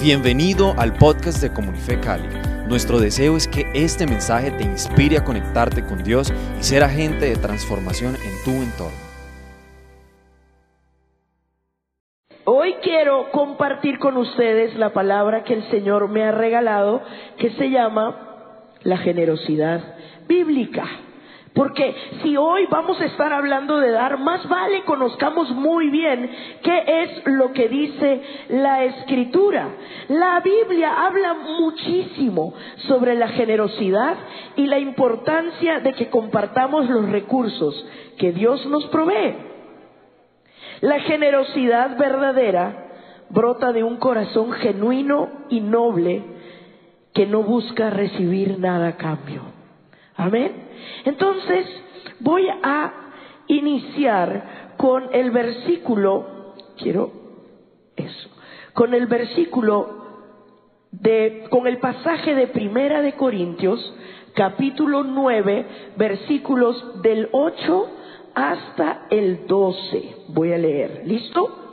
Bienvenido al podcast de Comunife Cali. Nuestro deseo es que este mensaje te inspire a conectarte con Dios y ser agente de transformación en tu entorno. Hoy quiero compartir con ustedes la palabra que el Señor me ha regalado, que se llama la generosidad bíblica. Porque si hoy vamos a estar hablando de dar, más vale conozcamos muy bien qué es lo que dice la escritura. La Biblia habla muchísimo sobre la generosidad y la importancia de que compartamos los recursos que Dios nos provee. La generosidad verdadera brota de un corazón genuino y noble que no busca recibir nada a cambio. Amén. Entonces, voy a iniciar con el versículo, quiero eso, con el versículo de, con el pasaje de Primera de Corintios, capítulo 9, versículos del 8 hasta el 12. Voy a leer, ¿listo?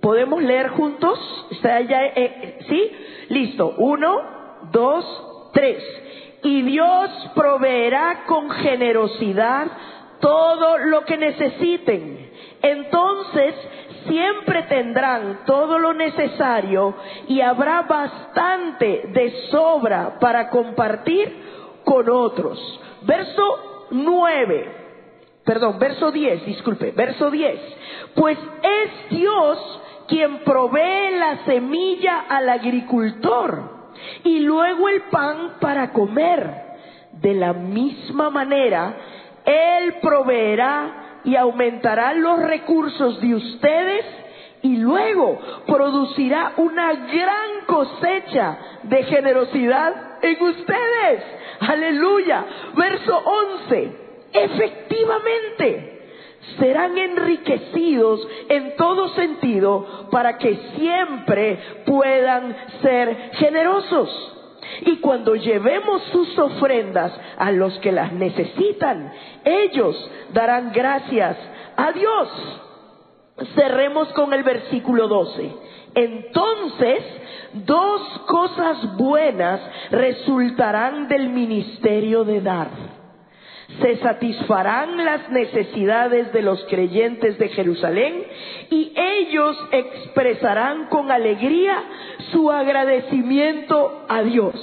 ¿Podemos leer juntos? ¿Está ya? Eh, ¿Sí? Listo. Uno, dos, tres y Dios proveerá con generosidad todo lo que necesiten. Entonces siempre tendrán todo lo necesario y habrá bastante de sobra para compartir con otros. Verso 9, perdón, verso 10, disculpe, verso 10. Pues es Dios quien provee la semilla al agricultor y luego el pan para comer. De la misma manera, Él proveerá y aumentará los recursos de ustedes y luego producirá una gran cosecha de generosidad en ustedes. Aleluya. Verso 11. Efectivamente serán enriquecidos en todo sentido para que siempre puedan ser generosos. Y cuando llevemos sus ofrendas a los que las necesitan, ellos darán gracias a Dios. Cerremos con el versículo 12. Entonces, dos cosas buenas resultarán del ministerio de dar se satisfarán las necesidades de los creyentes de Jerusalén y ellos expresarán con alegría su agradecimiento a Dios.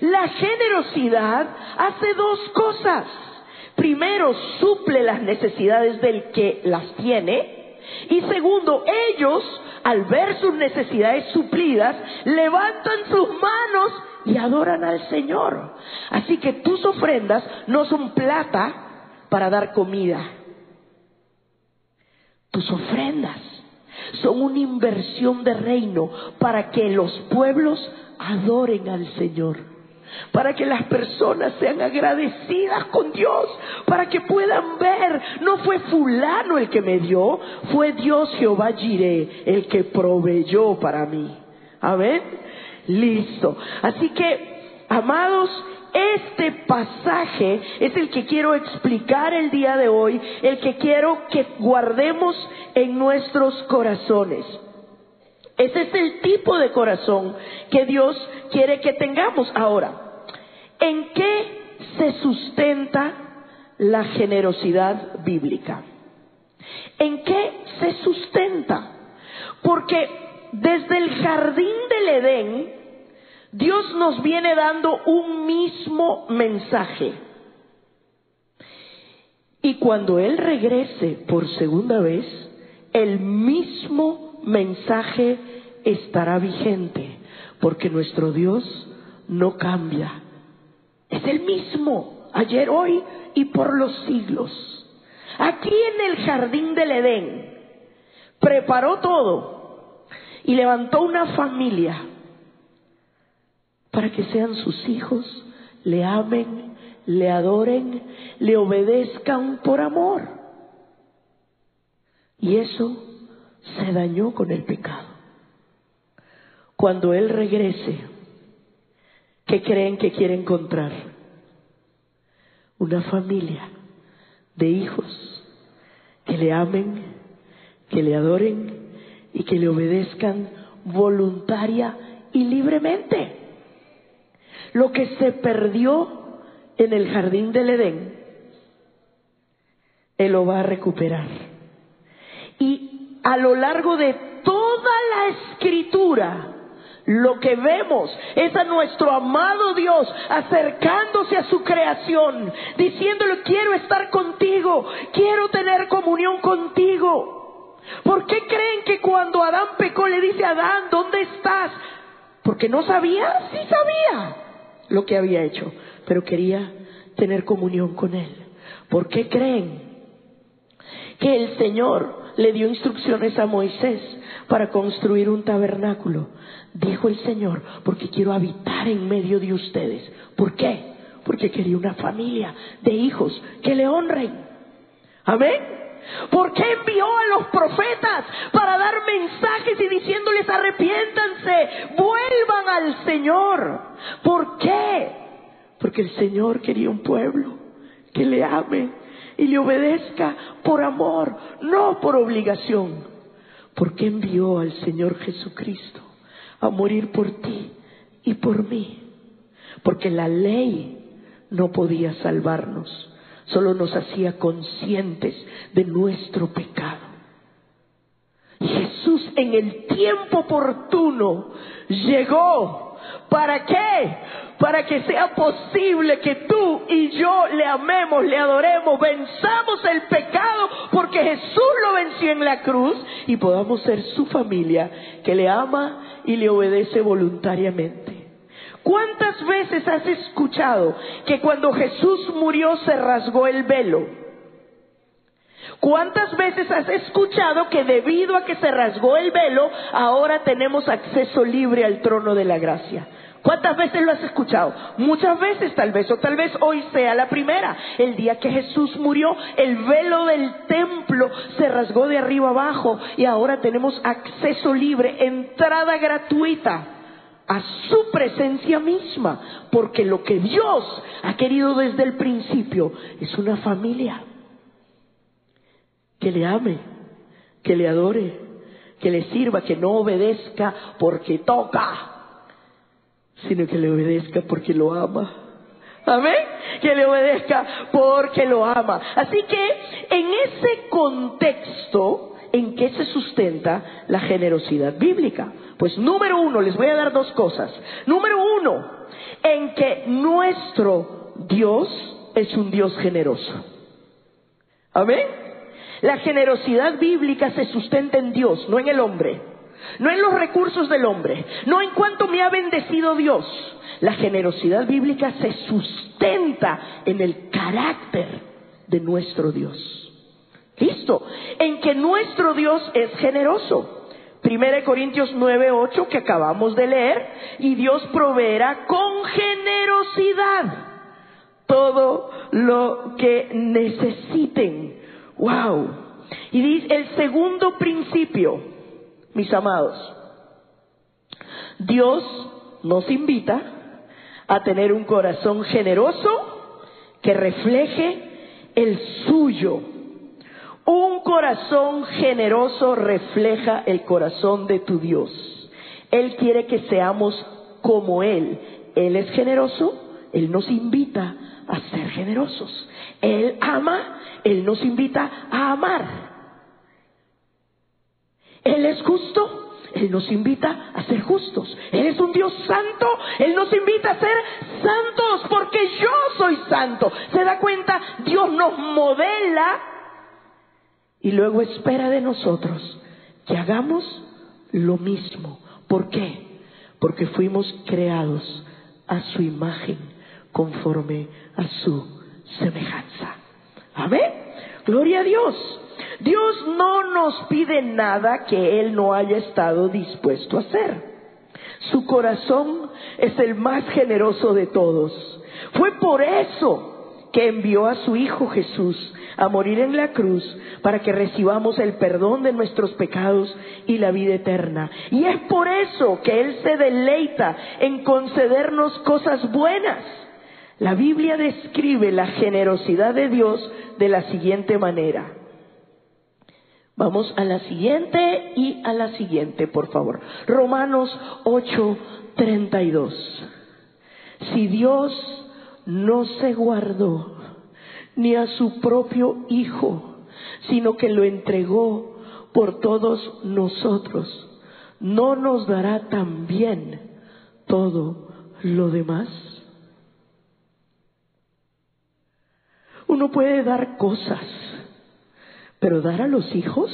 La generosidad hace dos cosas. Primero, suple las necesidades del que las tiene. Y segundo, ellos, al ver sus necesidades suplidas, levantan sus manos y adoran al Señor. Así que tus ofrendas no son plata para dar comida. Tus ofrendas son una inversión de reino para que los pueblos adoren al Señor. Para que las personas sean agradecidas con Dios, para que puedan ver, no fue fulano el que me dio, fue Dios Jehová Jireh el que proveyó para mí. Amén. Listo. Así que, amados, este pasaje es el que quiero explicar el día de hoy, el que quiero que guardemos en nuestros corazones. Ese es el tipo de corazón que Dios quiere que tengamos. Ahora, ¿en qué se sustenta la generosidad bíblica? ¿En qué se sustenta? Porque desde el jardín del Edén, Dios nos viene dando un mismo mensaje. Y cuando Él regrese por segunda vez, el mismo mensaje estará vigente, porque nuestro Dios no cambia. Es el mismo, ayer, hoy y por los siglos. Aquí en el jardín del Edén, preparó todo y levantó una familia para que sean sus hijos, le amen, le adoren, le obedezcan por amor. Y eso se dañó con el pecado. Cuando Él regrese, ¿qué creen que quiere encontrar? Una familia de hijos que le amen, que le adoren y que le obedezcan voluntaria y libremente. Lo que se perdió en el jardín del Edén, Él lo va a recuperar. Y a lo largo de toda la escritura, lo que vemos es a nuestro amado Dios acercándose a su creación, diciéndole, quiero estar contigo, quiero tener comunión contigo. ¿Por qué creen que cuando Adán pecó le dice a Adán, ¿dónde estás? Porque no sabía, sí sabía lo que había hecho, pero quería tener comunión con él. ¿Por qué creen que el Señor le dio instrucciones a Moisés para construir un tabernáculo? dijo el Señor, porque quiero habitar en medio de ustedes. ¿Por qué? Porque quería una familia de hijos que le honren. Amén. ¿Por qué envió a los profetas para dar mensajes y diciéndoles arrepiéntanse, vuelvan al Señor? ¿Por qué? Porque el Señor quería un pueblo que le ame y le obedezca por amor, no por obligación. ¿Por qué envió al Señor Jesucristo? a morir por ti y por mí. Porque la ley no podía salvarnos, solo nos hacía conscientes de nuestro pecado. Jesús en el tiempo oportuno llegó. ¿Para qué? Para que sea posible que tú y yo le amemos, le adoremos, venzamos el pecado porque Jesús lo venció en la cruz y podamos ser su familia que le ama y le obedece voluntariamente. ¿Cuántas veces has escuchado que cuando Jesús murió se rasgó el velo? ¿Cuántas veces has escuchado que debido a que se rasgó el velo, ahora tenemos acceso libre al trono de la gracia? ¿Cuántas veces lo has escuchado? Muchas veces tal vez, o tal vez hoy sea la primera. El día que Jesús murió, el velo del templo se rasgó de arriba abajo y ahora tenemos acceso libre, entrada gratuita a su presencia misma, porque lo que Dios ha querido desde el principio es una familia que le ame, que le adore, que le sirva, que no obedezca porque toca sino que le obedezca porque lo ama. Amén. Que le obedezca porque lo ama. Así que en ese contexto, ¿en qué se sustenta la generosidad bíblica? Pues número uno, les voy a dar dos cosas. Número uno, en que nuestro Dios es un Dios generoso. Amén. La generosidad bíblica se sustenta en Dios, no en el hombre no en los recursos del hombre, no en cuanto me ha bendecido Dios. La generosidad bíblica se sustenta en el carácter de nuestro Dios. ¿Listo? En que nuestro Dios es generoso. Primera de Corintios 9:8 que acabamos de leer, y Dios proveerá con generosidad todo lo que necesiten. Wow. Y dice el segundo principio, mis amados, Dios nos invita a tener un corazón generoso que refleje el suyo. Un corazón generoso refleja el corazón de tu Dios. Él quiere que seamos como Él. Él es generoso, Él nos invita a ser generosos. Él ama, Él nos invita a amar. Él es justo, Él nos invita a ser justos. Él es un Dios santo, Él nos invita a ser santos porque yo soy santo. ¿Se da cuenta? Dios nos modela y luego espera de nosotros que hagamos lo mismo. ¿Por qué? Porque fuimos creados a su imagen conforme a su semejanza. Amén. Gloria a Dios. Dios no nos pide nada que Él no haya estado dispuesto a hacer. Su corazón es el más generoso de todos. Fue por eso que envió a su Hijo Jesús a morir en la cruz para que recibamos el perdón de nuestros pecados y la vida eterna. Y es por eso que Él se deleita en concedernos cosas buenas. La Biblia describe la generosidad de Dios de la siguiente manera. Vamos a la siguiente y a la siguiente, por favor. Romanos 8, 32. Si Dios no se guardó ni a su propio Hijo, sino que lo entregó por todos nosotros, ¿no nos dará también todo lo demás? Uno puede dar cosas, pero dar a los hijos,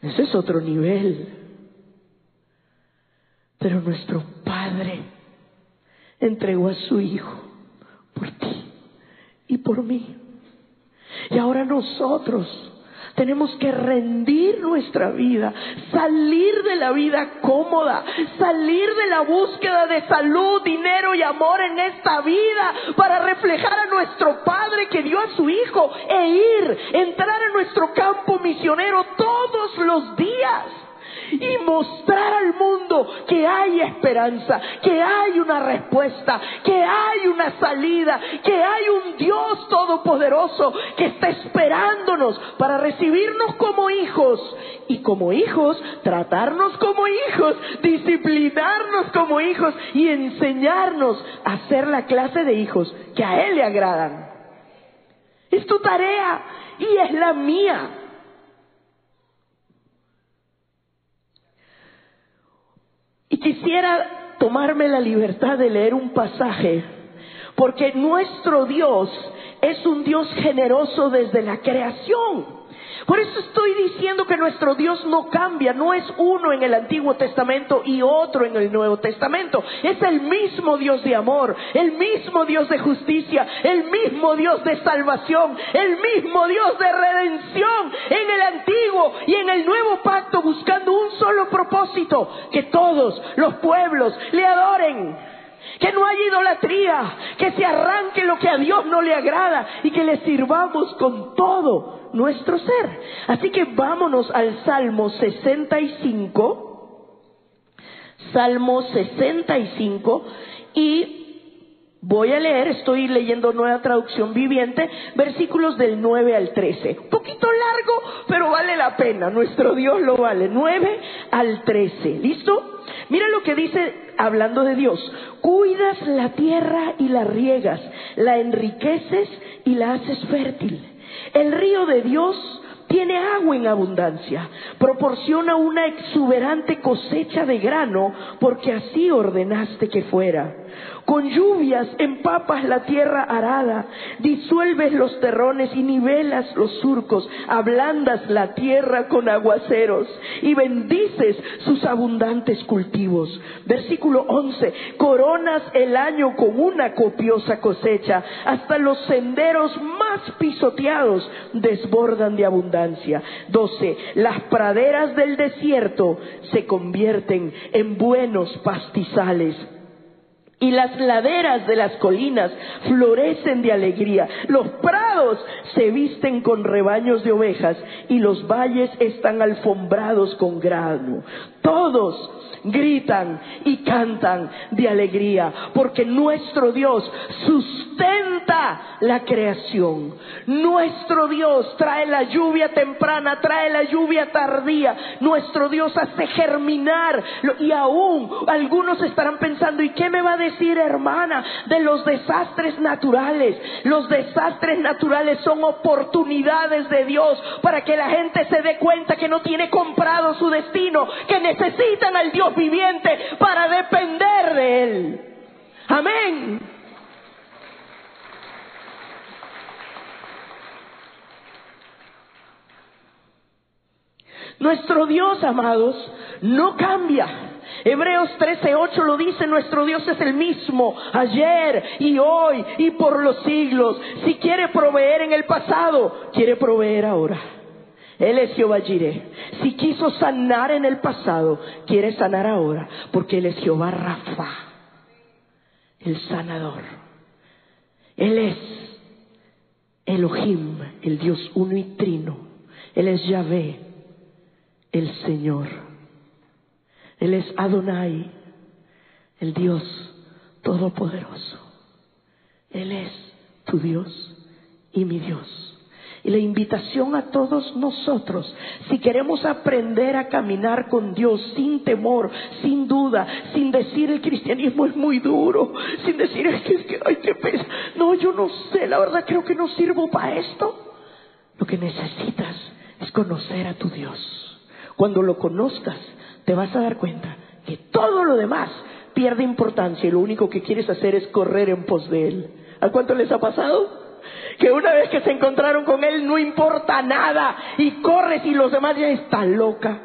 ese es otro nivel. Pero nuestro Padre entregó a su Hijo por ti y por mí. Y ahora nosotros tenemos que rendir nuestra vida, salir de la vida cómoda, salir de la búsqueda de salud, dinero y amor en esta vida para reflejar a nuestro Padre que dio a su Hijo e ir, entrar en nuestro campo misionero todos los días y mostrar al mundo que hay esperanza, que hay una respuesta, que hay una salida, que hay un Dios todopoderoso que está esperándonos para recibirnos como hijos y como hijos tratarnos como hijos, disciplinarnos como hijos y enseñarnos a ser la clase de hijos que a Él le agradan. Es tu tarea y es la mía. Y quisiera tomarme la libertad de leer un pasaje, porque nuestro Dios es un Dios generoso desde la creación. Por eso estoy diciendo que nuestro Dios no cambia, no es uno en el Antiguo Testamento y otro en el Nuevo Testamento. Es el mismo Dios de amor, el mismo Dios de justicia, el mismo Dios de salvación, el mismo Dios de redención en el Antiguo y en el Nuevo Pacto buscando un solo propósito, que todos los pueblos le adoren que no haya idolatría, que se arranque lo que a Dios no le agrada y que le sirvamos con todo nuestro ser. Así que vámonos al Salmo 65, Salmo 65 y Voy a leer, estoy leyendo nueva traducción viviente, versículos del 9 al 13. Un poquito largo, pero vale la pena, nuestro Dios lo vale. 9 al 13, ¿listo? Mira lo que dice hablando de Dios. Cuidas la tierra y la riegas, la enriqueces y la haces fértil. El río de Dios tiene agua en abundancia, proporciona una exuberante cosecha de grano, porque así ordenaste que fuera. Con lluvias empapas la tierra arada, disuelves los terrones y nivelas los surcos, ablandas la tierra con aguaceros y bendices sus abundantes cultivos. Versículo 11, coronas el año con una copiosa cosecha, hasta los senderos más pisoteados desbordan de abundancia. 12, las praderas del desierto se convierten en buenos pastizales y las laderas de las colinas florecen de alegría. Los prados se visten con rebaños de ovejas y los valles están alfombrados con grano. Todos gritan y cantan de alegría, porque nuestro Dios sustenta la creación. Nuestro Dios trae la lluvia temprana, trae la lluvia tardía. Nuestro Dios hace germinar y aún algunos estarán pensando, ¿y qué me va a decir hermana de los desastres naturales? Los desastres naturales son oportunidades de Dios para que la gente se dé cuenta que no tiene comprado su destino, que necesitan al Dios viviente para depender de Él. Amén. Nuestro Dios, amados, no cambia. Hebreos 13:8 lo dice, nuestro Dios es el mismo ayer y hoy y por los siglos. Si quiere proveer en el pasado, quiere proveer ahora. Él es Jehová Jireh. Si quiso sanar en el pasado, quiere sanar ahora, porque Él es Jehová Rafa, el sanador. Él es Elohim, el Dios uno y trino. Él es Yahvé, el Señor. Él es Adonai, el Dios todopoderoso. Él es tu Dios y mi Dios. Y la invitación a todos nosotros, si queremos aprender a caminar con Dios sin temor, sin duda, sin decir el cristianismo es muy duro, sin decir es que, es que ay, qué. No, yo no sé, la verdad creo que no sirvo para esto. Lo que necesitas es conocer a tu Dios. Cuando lo conozcas, te vas a dar cuenta que todo lo demás pierde importancia y lo único que quieres hacer es correr en pos de Él. ¿A cuánto les ha pasado? Que una vez que se encontraron con Él no importa nada y corres y los demás ya están loca.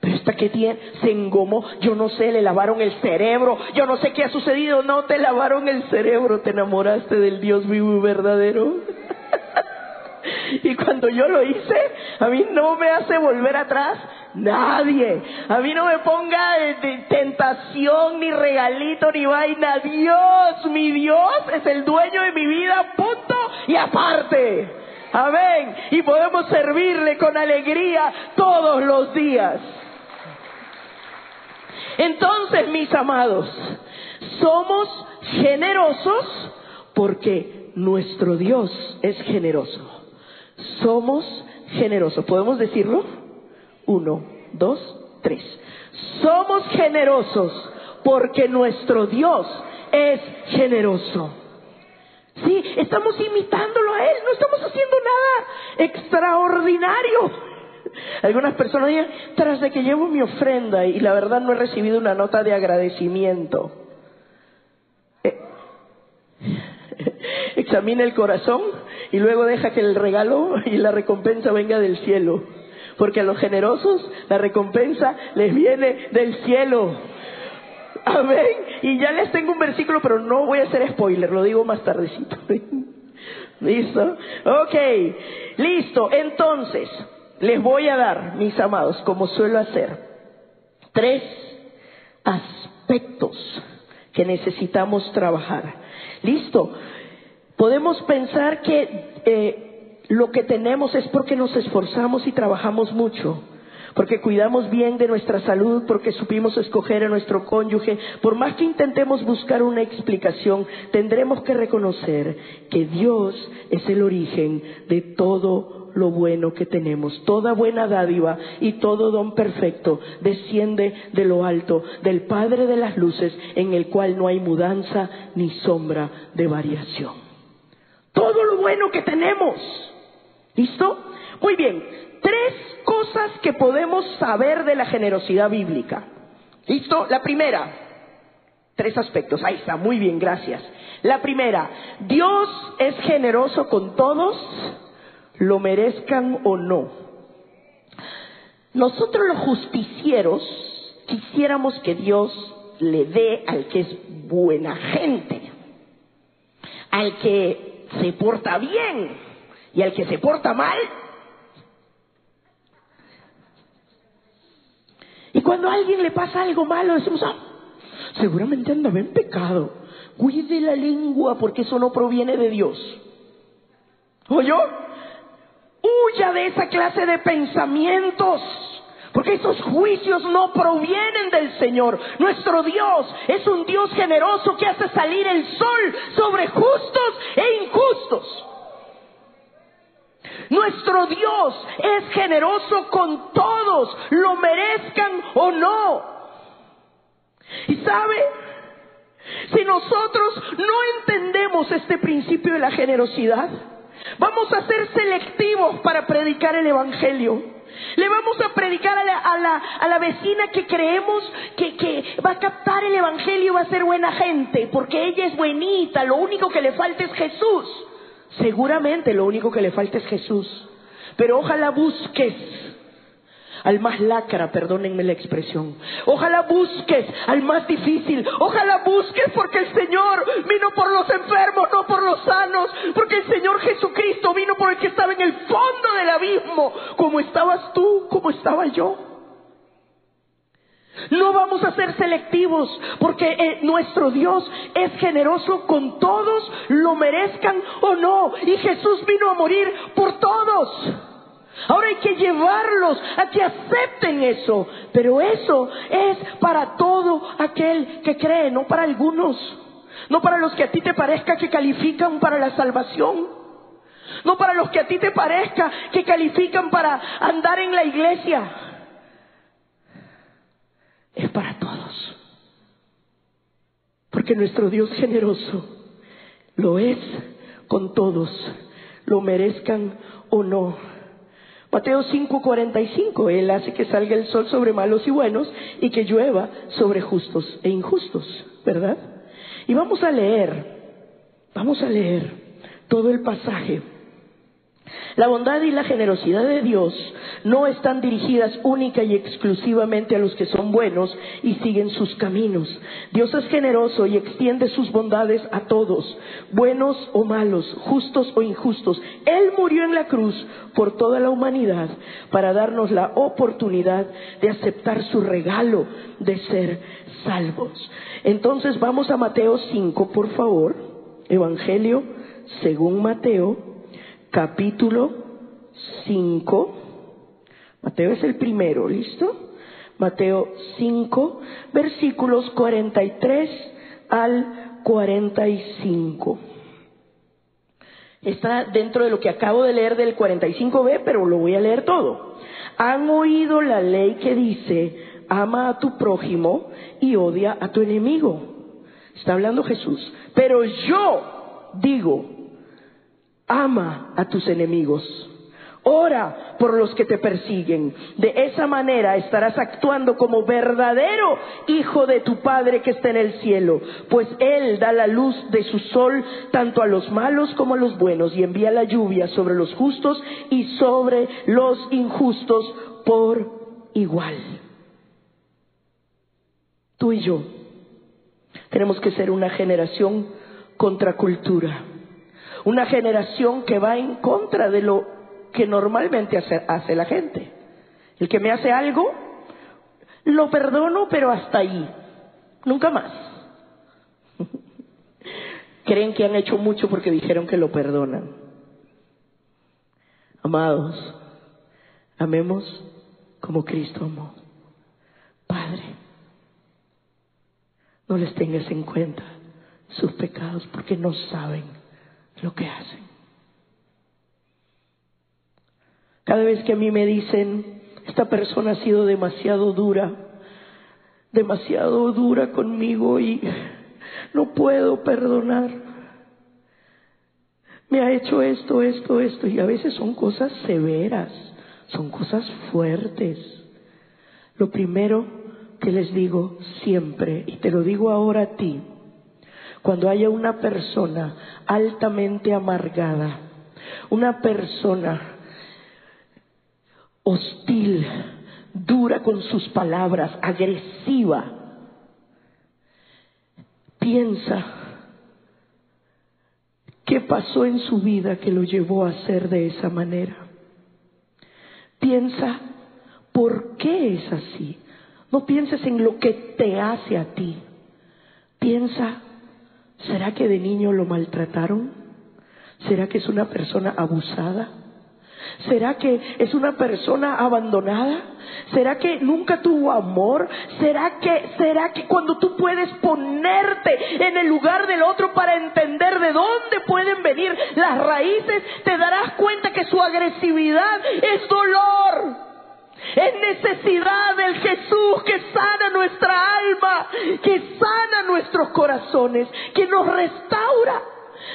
Pero esta que tiene, se engomó, yo no sé, le lavaron el cerebro, yo no sé qué ha sucedido, no te lavaron el cerebro, te enamoraste del Dios vivo y verdadero. y cuando yo lo hice, a mí no me hace volver atrás, Nadie. A mí no me ponga de tentación, ni regalito, ni vaina. Dios, mi Dios es el dueño de mi vida, punto y aparte. Amén. Y podemos servirle con alegría todos los días. Entonces, mis amados, somos generosos porque nuestro Dios es generoso. Somos generosos. ¿Podemos decirlo? Uno, dos, tres. Somos generosos porque nuestro Dios es generoso. Sí, estamos imitándolo a Él, no estamos haciendo nada extraordinario. Algunas personas dicen, tras de que llevo mi ofrenda y la verdad no he recibido una nota de agradecimiento. Eh, examina el corazón y luego deja que el regalo y la recompensa venga del cielo porque a los generosos la recompensa les viene del cielo. Amén. Y ya les tengo un versículo, pero no voy a hacer spoiler, lo digo más tardecito. ¿Listo? Ok, listo. Entonces, les voy a dar, mis amados, como suelo hacer, tres aspectos que necesitamos trabajar. Listo. Podemos pensar que eh, lo que tenemos es porque nos esforzamos y trabajamos mucho, porque cuidamos bien de nuestra salud, porque supimos escoger a nuestro cónyuge. Por más que intentemos buscar una explicación, tendremos que reconocer que Dios es el origen de todo lo bueno que tenemos. Toda buena dádiva y todo don perfecto desciende de lo alto, del Padre de las Luces, en el cual no hay mudanza ni sombra de variación. Todo lo bueno que tenemos ¿Listo? Muy bien, tres cosas que podemos saber de la generosidad bíblica. ¿Listo? La primera, tres aspectos. Ahí está, muy bien, gracias. La primera, Dios es generoso con todos, lo merezcan o no. Nosotros los justicieros quisiéramos que Dios le dé al que es buena gente, al que se porta bien, y al que se porta mal. Y cuando a alguien le pasa algo malo, decimos, ah, seguramente andaba en pecado. Cuide la lengua porque eso no proviene de Dios. ¿Oyó? Huya de esa clase de pensamientos. Porque esos juicios no provienen del Señor. Nuestro Dios es un Dios generoso que hace salir el sol sobre justos e injustos. Nuestro Dios es generoso con todos, lo merezcan o no. Y sabe, si nosotros no entendemos este principio de la generosidad, vamos a ser selectivos para predicar el Evangelio. Le vamos a predicar a la, a la, vecina que creemos que, que va a captar el Evangelio y va a ser buena gente, porque ella es buenita, lo único que le falta es Jesús. Seguramente lo único que le falta es Jesús. Pero ojalá busques al más lacra, perdónenme la expresión. Ojalá busques al más difícil. Ojalá busques porque el Señor vino por los enfermos, no por los sanos. Porque el Señor Jesucristo vino por el que estaba en el fondo del abismo. Como estabas tú, como estaba yo. No vamos a ser selectivos porque eh, nuestro Dios es generoso con todos, lo merezcan o no. Y Jesús vino a morir por todos. Ahora hay que llevarlos a que acepten eso. Pero eso es para todo aquel que cree, no para algunos. No para los que a ti te parezca que califican para la salvación. No para los que a ti te parezca que califican para andar en la iglesia. Es para todos. Porque nuestro Dios generoso lo es con todos, lo merezcan o no. Mateo 5:45, Él hace que salga el sol sobre malos y buenos y que llueva sobre justos e injustos, ¿verdad? Y vamos a leer, vamos a leer todo el pasaje la bondad y la generosidad de Dios no están dirigidas única y exclusivamente a los que son buenos y siguen sus caminos. Dios es generoso y extiende sus bondades a todos, buenos o malos, justos o injustos. Él murió en la cruz por toda la humanidad para darnos la oportunidad de aceptar su regalo de ser salvos. Entonces vamos a Mateo 5, por favor. Evangelio según Mateo capítulo 5. Mateo es el primero, ¿listo? Mateo 5, versículos 43 al 45. Está dentro de lo que acabo de leer del 45b, pero lo voy a leer todo. Han oído la ley que dice, ama a tu prójimo y odia a tu enemigo. Está hablando Jesús. Pero yo digo, ama a tus enemigos. Ora por los que te persiguen. De esa manera estarás actuando como verdadero hijo de tu Padre que está en el cielo, pues Él da la luz de su sol tanto a los malos como a los buenos y envía la lluvia sobre los justos y sobre los injustos por igual. Tú y yo tenemos que ser una generación contracultura una generación que va en contra de lo que normalmente hace, la gente. El que me hace algo, lo perdono, pero hasta ahí. Nunca más. Creen que han hecho mucho porque dijeron que lo perdonan. Amados, amemos como Cristo amó. Padre, no les tengas en cuenta sus pecados porque no saben lo que hacen. Cada vez que a mí me dicen, esta persona ha sido demasiado dura, demasiado dura conmigo y no puedo perdonar. Me ha hecho esto, esto, esto, y a veces son cosas severas, son cosas fuertes. Lo primero que les digo siempre, y te lo digo ahora a ti, cuando haya una persona altamente amargada, una persona hostil, dura con sus palabras, agresiva, piensa qué pasó en su vida que lo llevó a ser de esa manera. Piensa por qué es así. No pienses en lo que te hace a ti. Piensa ¿Será que de niño lo maltrataron? ¿Será que es una persona abusada? ¿Será que es una persona abandonada? ¿Será que nunca tuvo amor? ¿Será que, será que cuando tú puedes ponerte en el lugar del otro para entender de dónde pueden venir las raíces, te darás cuenta que su agresividad es dolor? Es necesidad del Jesús que sana nuestra alma, que sana nuestros corazones, que nos restaura.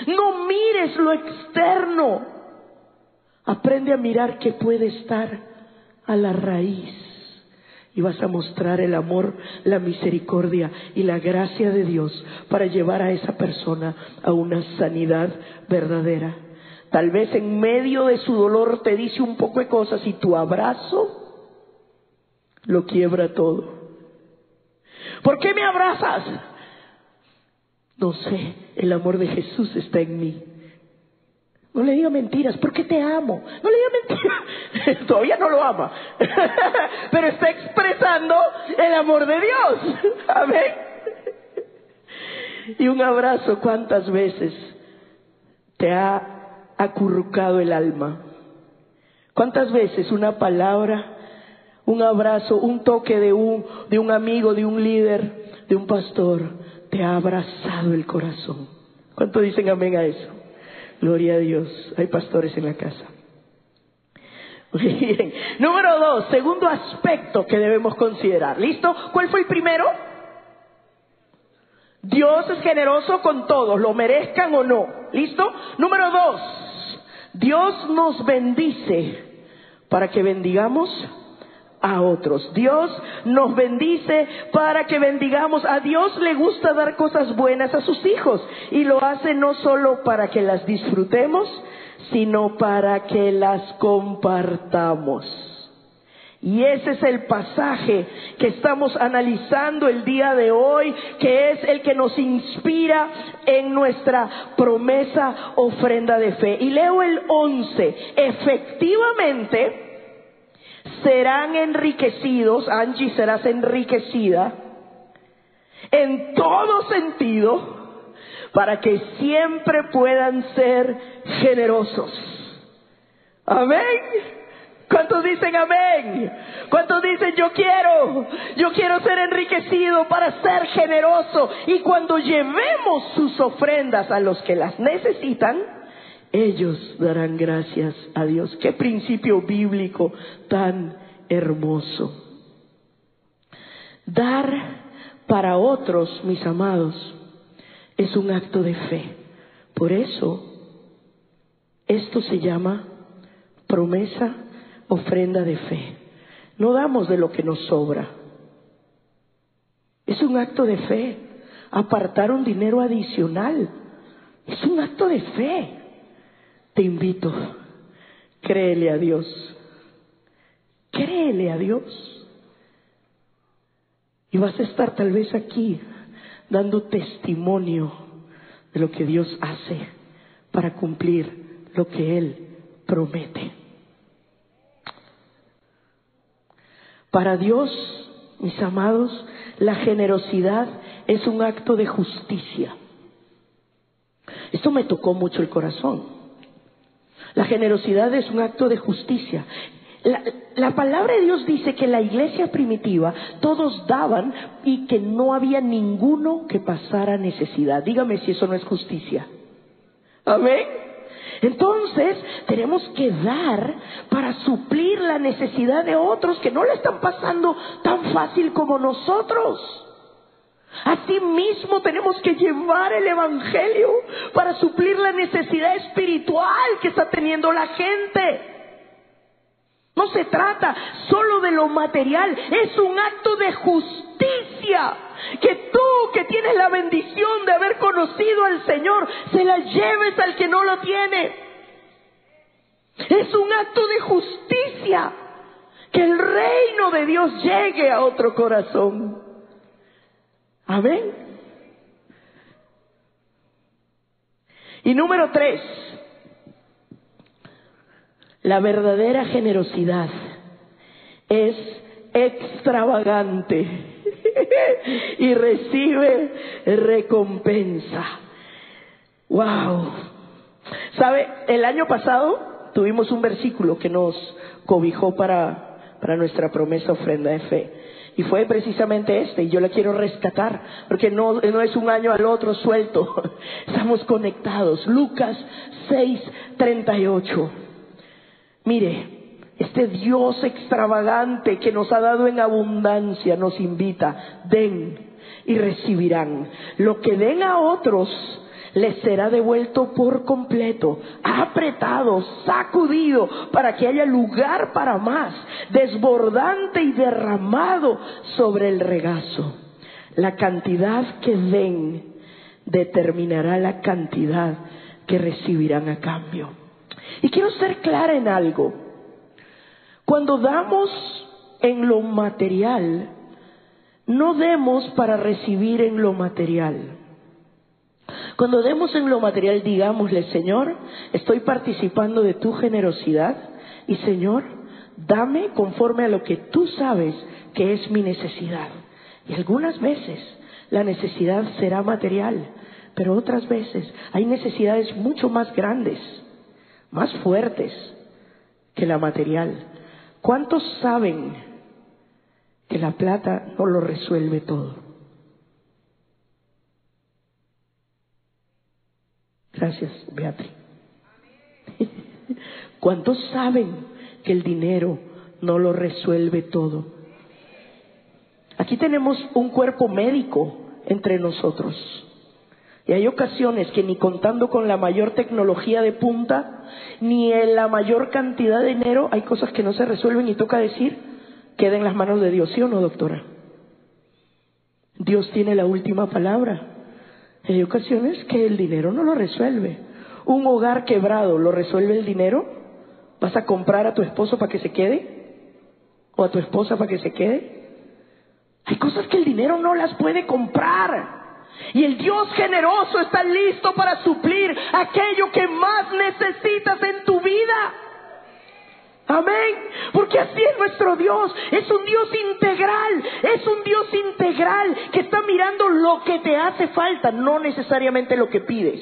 No mires lo externo. Aprende a mirar que puede estar a la raíz. Y vas a mostrar el amor, la misericordia y la gracia de Dios para llevar a esa persona a una sanidad verdadera. Tal vez en medio de su dolor te dice un poco de cosas y tu abrazo lo quiebra todo. ¿Por qué me abrazas? No sé, el amor de Jesús está en mí. No le diga mentiras, porque te amo. No le diga mentiras. Todavía no lo ama. Pero está expresando el amor de Dios. Amén. Y un abrazo, ¿cuántas veces te ha acurrucado el alma? ¿Cuántas veces una palabra un abrazo, un toque de un, de un amigo, de un líder, de un pastor, te ha abrazado el corazón. ¿Cuánto dicen amén a eso? Gloria a Dios. Hay pastores en la casa. Bien. Número dos, segundo aspecto que debemos considerar. ¿Listo? ¿Cuál fue el primero? Dios es generoso con todos, lo merezcan o no. ¿Listo? Número dos, Dios nos bendice para que bendigamos a otros. Dios nos bendice para que bendigamos. A Dios le gusta dar cosas buenas a sus hijos y lo hace no solo para que las disfrutemos, sino para que las compartamos. Y ese es el pasaje que estamos analizando el día de hoy, que es el que nos inspira en nuestra promesa ofrenda de fe. Y leo el 11. Efectivamente, serán enriquecidos, Angie serás enriquecida, en todo sentido, para que siempre puedan ser generosos. Amén. ¿Cuántos dicen amén? ¿Cuántos dicen yo quiero? Yo quiero ser enriquecido para ser generoso. Y cuando llevemos sus ofrendas a los que las necesitan, ellos darán gracias a Dios. Qué principio bíblico tan hermoso. Dar para otros, mis amados, es un acto de fe. Por eso, esto se llama promesa ofrenda de fe. No damos de lo que nos sobra. Es un acto de fe. Apartar un dinero adicional. Es un acto de fe. Te invito, créele a Dios. Créele a Dios. Y vas a estar tal vez aquí dando testimonio de lo que Dios hace para cumplir lo que Él promete. Para Dios, mis amados, la generosidad es un acto de justicia. Esto me tocó mucho el corazón. La generosidad es un acto de justicia. La, palabra de Dios dice que la iglesia primitiva todos daban y que no había ninguno que pasara necesidad. Dígame si eso no es justicia. Amén. Entonces, tenemos que dar para suplir la necesidad de otros que no le están pasando tan fácil como nosotros. Asimismo tenemos que llevar el Evangelio para suplir la necesidad espiritual que está teniendo la gente. No se trata solo de lo material, es un acto de justicia. Que tú que tienes la bendición de haber conocido al Señor, se la lleves al que no lo tiene. Es un acto de justicia. Que el reino de Dios llegue a otro corazón. Amén. Y número tres, la verdadera generosidad es extravagante y recibe recompensa. Wow. ¿Sabe? El año pasado tuvimos un versículo que nos cobijó para, para nuestra promesa ofrenda de fe. Y fue precisamente este, y yo la quiero rescatar, porque no, no es un año al otro suelto, estamos conectados. Lucas 6, 38. Mire, este Dios extravagante que nos ha dado en abundancia nos invita, den y recibirán. Lo que den a otros les será devuelto por completo, apretado, sacudido, para que haya lugar para más, desbordante y derramado sobre el regazo. La cantidad que den determinará la cantidad que recibirán a cambio. Y quiero ser clara en algo. Cuando damos en lo material, no demos para recibir en lo material. Cuando demos en lo material, digámosle, Señor, estoy participando de tu generosidad y Señor, dame conforme a lo que tú sabes que es mi necesidad. Y algunas veces la necesidad será material, pero otras veces hay necesidades mucho más grandes más fuertes que la material. ¿Cuántos saben que la plata no lo resuelve todo? Gracias, Beatriz. ¿Cuántos saben que el dinero no lo resuelve todo? Aquí tenemos un cuerpo médico entre nosotros. Y hay ocasiones que ni contando con la mayor tecnología de punta, ni en la mayor cantidad de dinero, hay cosas que no se resuelven y toca decir, queda en las manos de Dios, ¿sí o no, doctora? Dios tiene la última palabra. Hay ocasiones que el dinero no lo resuelve. Un hogar quebrado, ¿lo resuelve el dinero? ¿Vas a comprar a tu esposo para que se quede? ¿O a tu esposa para que se quede? Hay cosas que el dinero no las puede comprar. Y el Dios generoso está listo para suplir aquello que más necesitas en tu vida. Amén. Porque así es nuestro Dios. Es un Dios integral. Es un Dios integral que está mirando lo que te hace falta, no necesariamente lo que pides.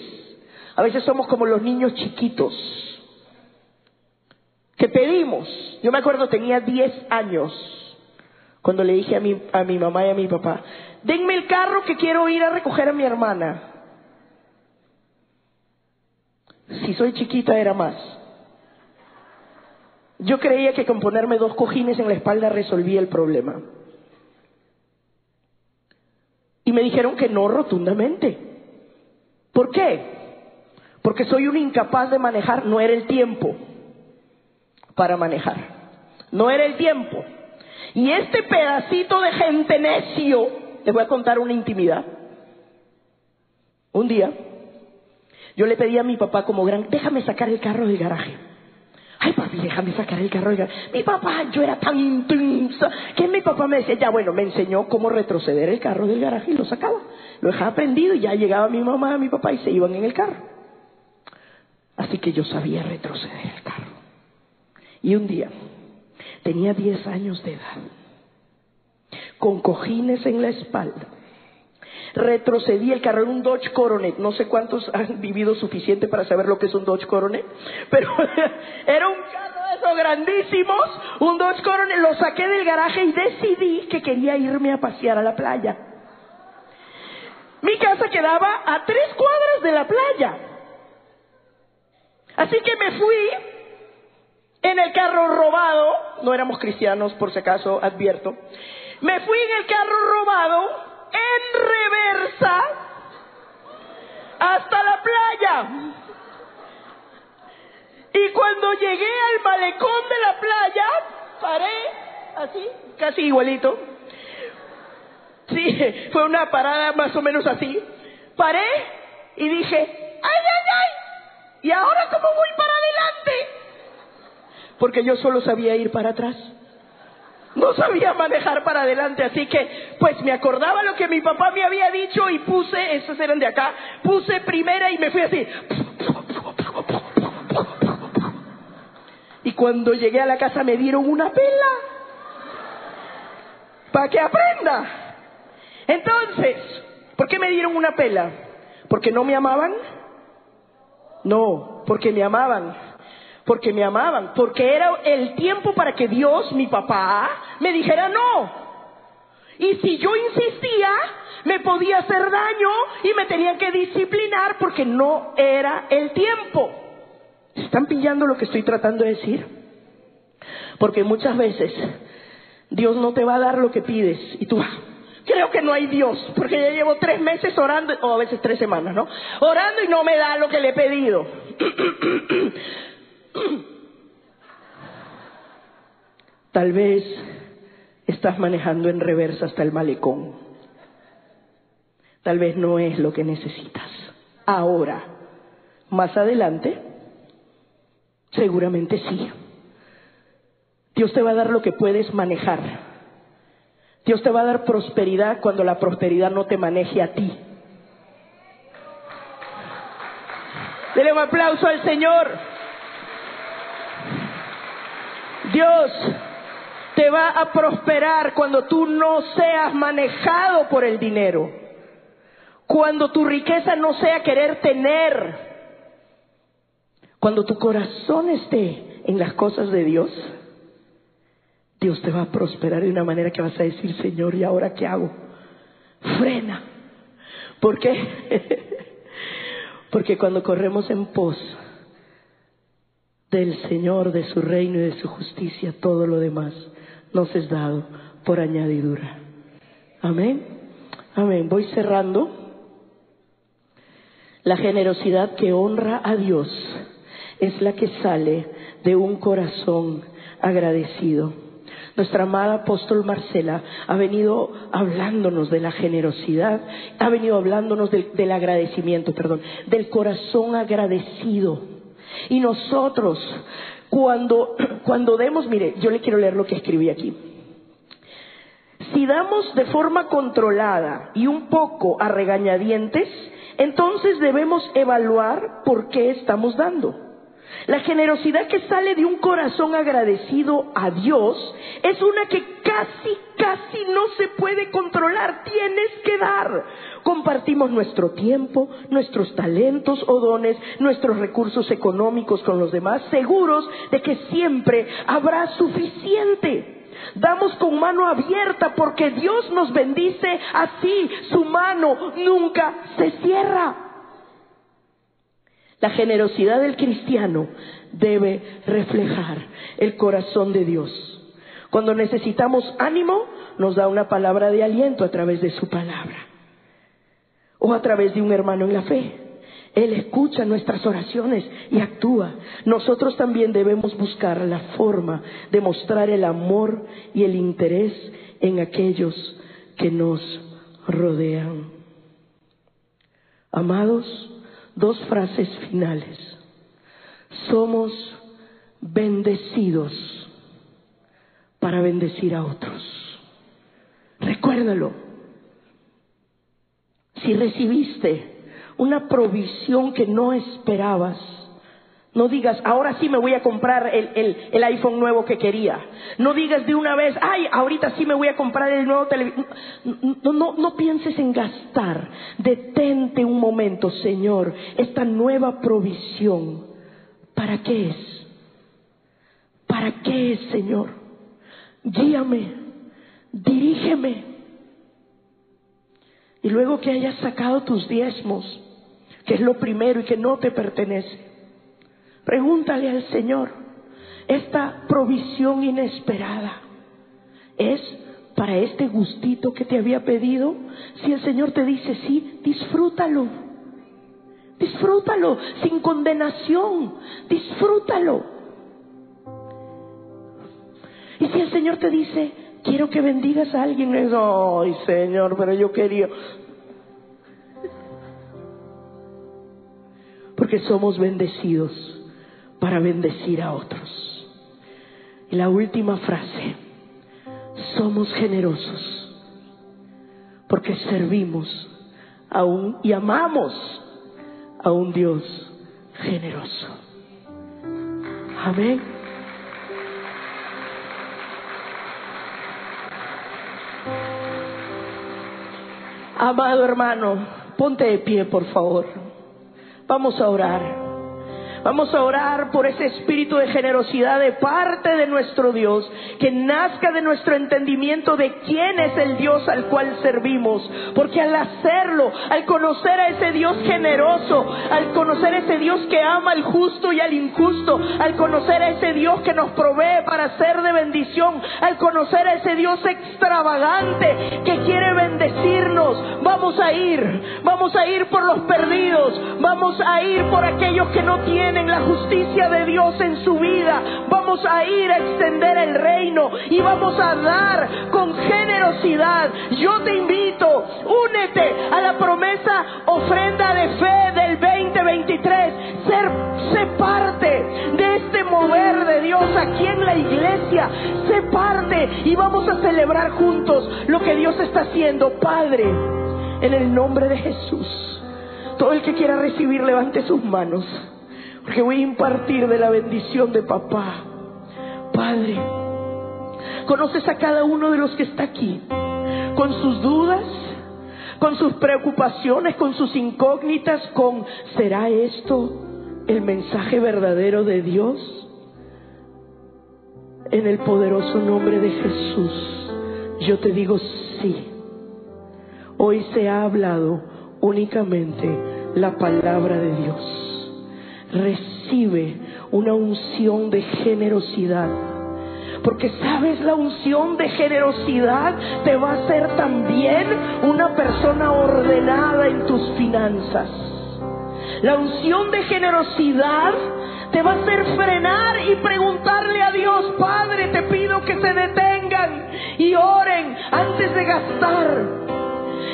A veces somos como los niños chiquitos que pedimos. Yo me acuerdo, tenía 10 años cuando le dije a mi, a mi mamá y a mi papá, denme el carro que quiero ir a recoger a mi hermana. Si soy chiquita era más. Yo creía que con ponerme dos cojines en la espalda resolvía el problema. Y me dijeron que no rotundamente. ¿Por qué? Porque soy un incapaz de manejar, no era el tiempo para manejar. No era el tiempo. Y este pedacito de gente necio, les voy a contar una intimidad. Un día, yo le pedí a mi papá como gran, déjame sacar el carro del garaje. Ay, papi, déjame sacar el carro. Mi papá, yo era tan intensa que mi papá me decía, ya bueno, me enseñó cómo retroceder el carro del garaje y lo sacaba. Lo dejaba prendido y ya llegaba mi mamá, mi papá y se iban en el carro. Así que yo sabía retroceder el carro. Y un día, tenía 10 años de edad, con cojines en la espalda. Retrocedí el carro un Dodge Coronet. No sé cuántos han vivido suficiente para saber lo que es un Dodge Coronet, pero era un carro de esos grandísimos, un Dodge Coronet. Lo saqué del garaje y decidí que quería irme a pasear a la playa. Mi casa quedaba a tres cuadras de la playa. Así que me fui en el carro robado, no éramos cristianos por si acaso, advierto, me fui en el carro robado en reversa hasta la playa. Y cuando llegué al malecón de la playa, paré así, casi igualito. Sí, fue una parada más o menos así. Paré y dije, ¡ay, ay, ay! ¿Y ahora cómo voy para adelante? porque yo solo sabía ir para atrás. No sabía manejar para adelante, así que pues me acordaba lo que mi papá me había dicho y puse, estos eran de acá, puse primera y me fui así. Y cuando llegué a la casa me dieron una pela para que aprenda. Entonces, ¿por qué me dieron una pela? ¿Porque no me amaban? No, porque me amaban porque me amaban, porque era el tiempo para que Dios, mi papá, me dijera no. Y si yo insistía, me podía hacer daño y me tenían que disciplinar porque no era el tiempo. ¿Están pillando lo que estoy tratando de decir? Porque muchas veces Dios no te va a dar lo que pides y tú, creo que no hay Dios, porque ya llevo tres meses orando, o a veces tres semanas, ¿no? Orando y no me da lo que le he pedido. Tal vez estás manejando en reversa hasta el malecón. Tal vez no es lo que necesitas. Ahora, más adelante, seguramente sí. Dios te va a dar lo que puedes manejar. Dios te va a dar prosperidad cuando la prosperidad no te maneje a ti. Dele un aplauso al Señor. Dios te va a prosperar cuando tú no seas manejado por el dinero. Cuando tu riqueza no sea querer tener. Cuando tu corazón esté en las cosas de Dios, Dios te va a prosperar de una manera que vas a decir, Señor, ¿y ahora qué hago? Frena. ¿Por qué? Porque cuando corremos en pos del Señor, de su reino y de su justicia, todo lo demás nos es dado por añadidura. Amén. Amén. Voy cerrando. La generosidad que honra a Dios es la que sale de un corazón agradecido. Nuestra amada apóstol Marcela ha venido hablándonos de la generosidad, ha venido hablándonos del, del agradecimiento, perdón, del corazón agradecido. Y nosotros, cuando, cuando demos, mire, yo le quiero leer lo que escribí aquí. Si damos de forma controlada y un poco a regañadientes, entonces debemos evaluar por qué estamos dando. La generosidad que sale de un corazón agradecido a Dios es una que casi, casi no se puede controlar. Tienes que dar. Compartimos nuestro tiempo, nuestros talentos o dones, nuestros recursos económicos con los demás, seguros de que siempre habrá suficiente. Damos con mano abierta porque Dios nos bendice así. Su mano nunca se cierra. La generosidad del cristiano debe reflejar el corazón de Dios. Cuando necesitamos ánimo, nos da una palabra de aliento a través de su palabra o a través de un hermano en la fe. Él escucha nuestras oraciones y actúa. Nosotros también debemos buscar la forma de mostrar el amor y el interés en aquellos que nos rodean. Amados, dos frases finales. Somos bendecidos para bendecir a otros. Recuérdalo. Si recibiste una provisión que no esperabas, no digas, ahora sí me voy a comprar el, el, iPhone nuevo que quería. No digas de una vez, ay, ahorita sí me voy a comprar el nuevo televisor. No, no, no pienses en gastar. Detente un momento, Señor. Esta nueva provisión, ¿para qué es? ¿Para qué es, Señor? Guíame, dirígeme. Y luego que hayas sacado tus diezmos, que es lo primero y que no te pertenece, Pregúntale al Señor, esta provisión inesperada es para este gustito que te había pedido. Si el Señor te dice sí, disfrútalo. Disfrútalo sin condenación. Disfrútalo. Y si el Señor te dice, quiero que bendigas a alguien, es, ay Señor, pero yo quería. Porque somos bendecidos para bendecir a otros. Y la última frase, somos generosos porque servimos a un, y amamos a un Dios generoso. Amén. Amado hermano, ponte de pie, por favor. Vamos a orar. Vamos a orar por ese espíritu de generosidad de parte de nuestro Dios, que nazca de nuestro entendimiento de quién es el Dios al cual servimos. Porque al hacerlo, al conocer a ese Dios generoso, al conocer a ese Dios que ama al justo y al injusto, al conocer a ese Dios que nos provee para ser de bendición, al conocer a ese Dios extravagante que quiere bendecirnos, vamos a ir, vamos a ir por los perdidos, vamos a ir por aquellos que no tienen en la justicia de Dios en su vida. Vamos a ir a extender el reino y vamos a dar con generosidad. Yo te invito, únete a la promesa ofrenda de fe del 2023. Ser, sé parte de este mover de Dios aquí en la iglesia. Sé parte y vamos a celebrar juntos lo que Dios está haciendo. Padre, en el nombre de Jesús. Todo el que quiera recibir, levante sus manos porque voy a impartir de la bendición de papá. Padre, conoces a cada uno de los que está aquí, con sus dudas, con sus preocupaciones, con sus incógnitas, con ¿será esto el mensaje verdadero de Dios? En el poderoso nombre de Jesús, yo te digo sí. Hoy se ha hablado únicamente la palabra de Dios recibe una unción de generosidad. Porque sabes, la unción de generosidad te va a hacer también una persona ordenada en tus finanzas. La unción de generosidad te va a hacer frenar y preguntarle a Dios, Padre, te pido que se detengan y oren antes de gastar.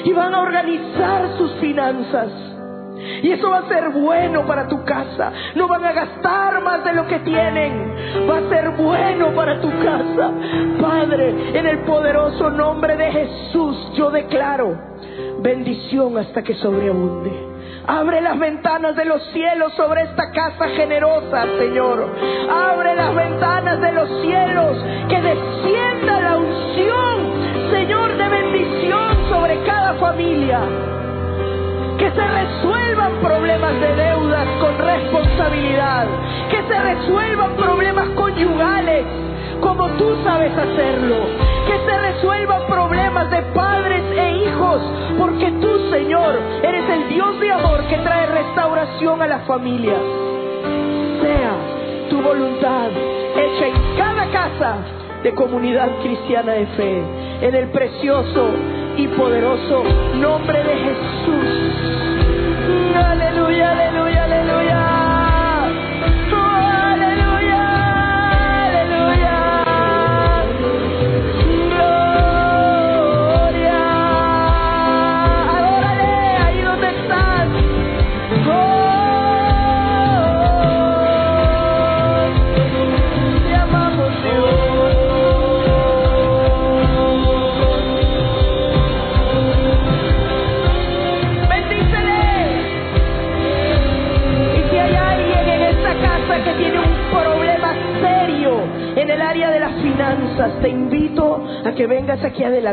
Y van a organizar sus finanzas. Y eso va a ser bueno para tu casa. No van a gastar más de lo que tienen. Va a ser bueno para tu casa. Padre, en el poderoso nombre de Jesús, yo declaro bendición hasta que sobreabunde. Abre las ventanas de los cielos sobre esta casa generosa, Señor. Abre las ventanas de los cielos, que descienda la unción, Señor, de bendición sobre cada familia que se resuelvan problemas de deudas con responsabilidad, que se resuelvan problemas conyugales como tú sabes hacerlo, que se resuelvan problemas de padres e hijos, porque tú, Señor, eres el Dios de amor que trae restauración a la familia. Sea tu voluntad hecha en cada casa de comunidad cristiana de fe, en el precioso y poderoso nombre de Jesús.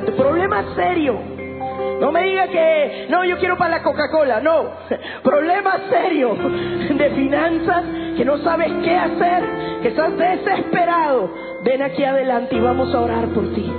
Problema serio. No me diga que, no, yo quiero para la Coca-Cola, no. Problema serio de finanzas, que no sabes qué hacer, que estás desesperado. Ven aquí adelante y vamos a orar por ti.